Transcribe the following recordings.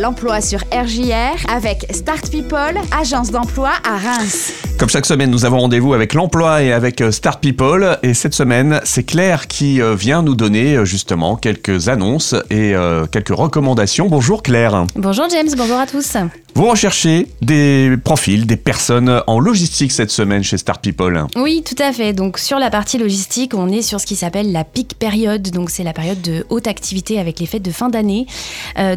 L'emploi sur RJR avec Start People, agence d'emploi à Reims. Comme chaque semaine, nous avons rendez-vous avec l'emploi et avec euh, Start People. Et cette semaine, c'est Claire qui euh, vient nous donner euh, justement quelques annonces et quelques recommandations. Bonjour Claire. Bonjour James, bonjour à tous. Vous recherchez des profils, des personnes en logistique cette semaine chez Start People. Oui, tout à fait. Donc sur la partie logistique, on est sur ce qui s'appelle la peak période. Donc c'est la période de haute activité avec les fêtes de fin d'année.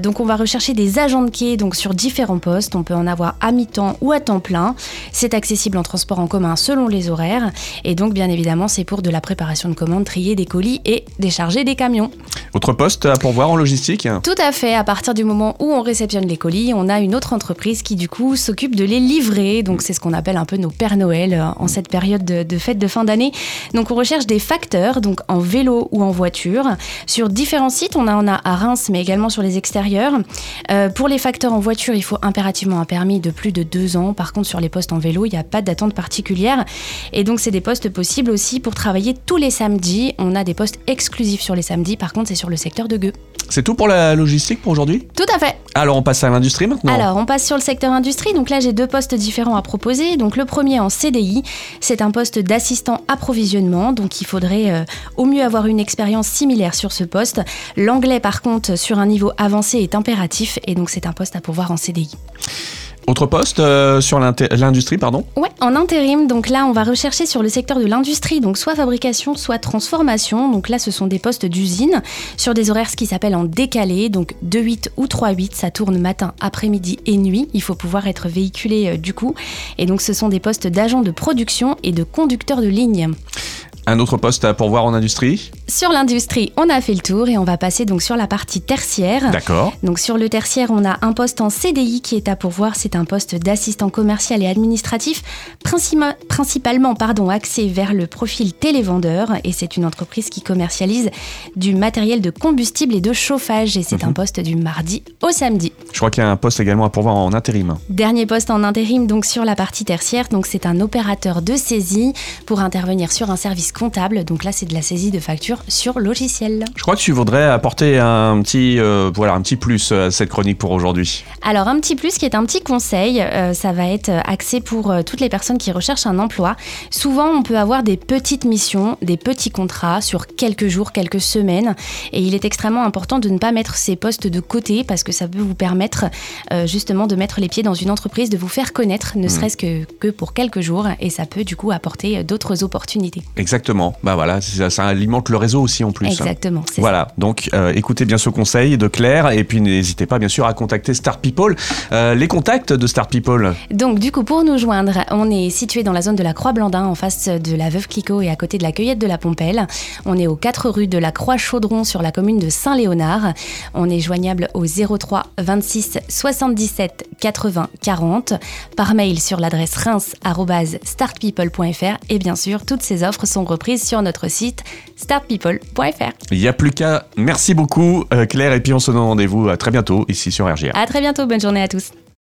donc on va rechercher des agents de quai donc sur différents postes. On peut en avoir à mi-temps ou à temps plein. C'est accessible en transport en commun selon les horaires. Et donc bien évidemment, c'est pour de la préparation de commandes, trier des colis et décharger des camions. Autre poste à pourvoir en logistique Tout à fait. À partir du moment où on réceptionne les colis, on a une autre entreprise qui du coup s'occupe de les livrer. Donc c'est ce qu'on appelle un peu nos Pères Noël euh, en cette période de, de fête de fin d'année. Donc on recherche des facteurs, donc en vélo ou en voiture. Sur différents sites, on en a à Reims, mais également sur les extérieurs. Euh, pour les facteurs en voiture, il faut impérativement un permis de plus de deux ans. Par contre, sur les postes en vélo, il n'y a pas d'attente particulière. Et donc c'est des postes possibles aussi pour travailler tous les samedis. On a des postes exclusifs sur les samedis. Par contre, c'est sur le secteur de Gueux. C'est tout pour la logistique pour aujourd'hui? Tout à fait. Alors on passe à l'industrie maintenant Alors on passe sur le secteur industrie. Donc là j'ai deux postes différents à proposer. Donc le premier en CDI, c'est un poste d'assistant approvisionnement. Donc il faudrait euh, au mieux avoir une expérience similaire sur ce poste. L'anglais par contre sur un niveau avancé est impératif et donc c'est un poste à pourvoir en CDI. Autre poste euh, sur l'industrie, pardon Ouais, en intérim. Donc là, on va rechercher sur le secteur de l'industrie, donc soit fabrication, soit transformation. Donc là, ce sont des postes d'usine sur des horaires ce qui s'appelle en décalé, donc 2-8 ou 3-8. Ça tourne matin, après-midi et nuit. Il faut pouvoir être véhiculé euh, du coup. Et donc, ce sont des postes d'agents de production et de conducteurs de ligne. Un autre poste à pourvoir en industrie Sur l'industrie, on a fait le tour et on va passer donc sur la partie tertiaire. D'accord. Donc sur le tertiaire, on a un poste en CDI qui est à pourvoir. C'est un poste d'assistant commercial et administratif, principalement pardon, axé vers le profil télévendeur. Et c'est une entreprise qui commercialise du matériel de combustible et de chauffage. Et c'est un mhm. poste du mardi au samedi. Je crois qu'il y a un poste également à pourvoir en intérim. Dernier poste en intérim, donc sur la partie tertiaire. Donc c'est un opérateur de saisie pour intervenir sur un service comptable. Donc là, c'est de la saisie de sur logiciel. Je crois que tu voudrais apporter un petit, euh, voilà, un petit plus à cette chronique pour aujourd'hui. Alors, un petit plus qui est un petit conseil, euh, ça va être axé pour euh, toutes les personnes qui recherchent un emploi. Souvent, on peut avoir des petites missions, des petits contrats sur quelques jours, quelques semaines. Et il est extrêmement important de ne pas mettre ces postes de côté parce que ça peut vous permettre justement de mettre les pieds dans une entreprise, de vous faire connaître, ne mmh. serait-ce que, que pour quelques jours. Et ça peut du coup apporter d'autres opportunités. Exactement. Exactement. Bah voilà, ça, alimente le réseau aussi en plus. Exactement. Voilà. Donc euh, écoutez bien ce conseil de Claire et puis n'hésitez pas bien sûr à contacter Start People. Euh, les contacts de Start People. Donc du coup pour nous joindre, on est situé dans la zone de la Croix-Blandin en face de la Veuve Clicquot et à côté de la Cueillette de la Pompelle. On est aux 4 rue de la Croix-Chaudron sur la commune de Saint-Léonard. On est joignable au 03 26 77 80 40 par mail sur l'adresse reims@startpeople.fr et bien sûr toutes ces offres sont reprise sur notre site startpeople.fr. Il n'y a plus qu'à. Merci beaucoup euh, Claire et puis on se donne rendez-vous à très bientôt ici sur RGR. À très bientôt, bonne journée à tous.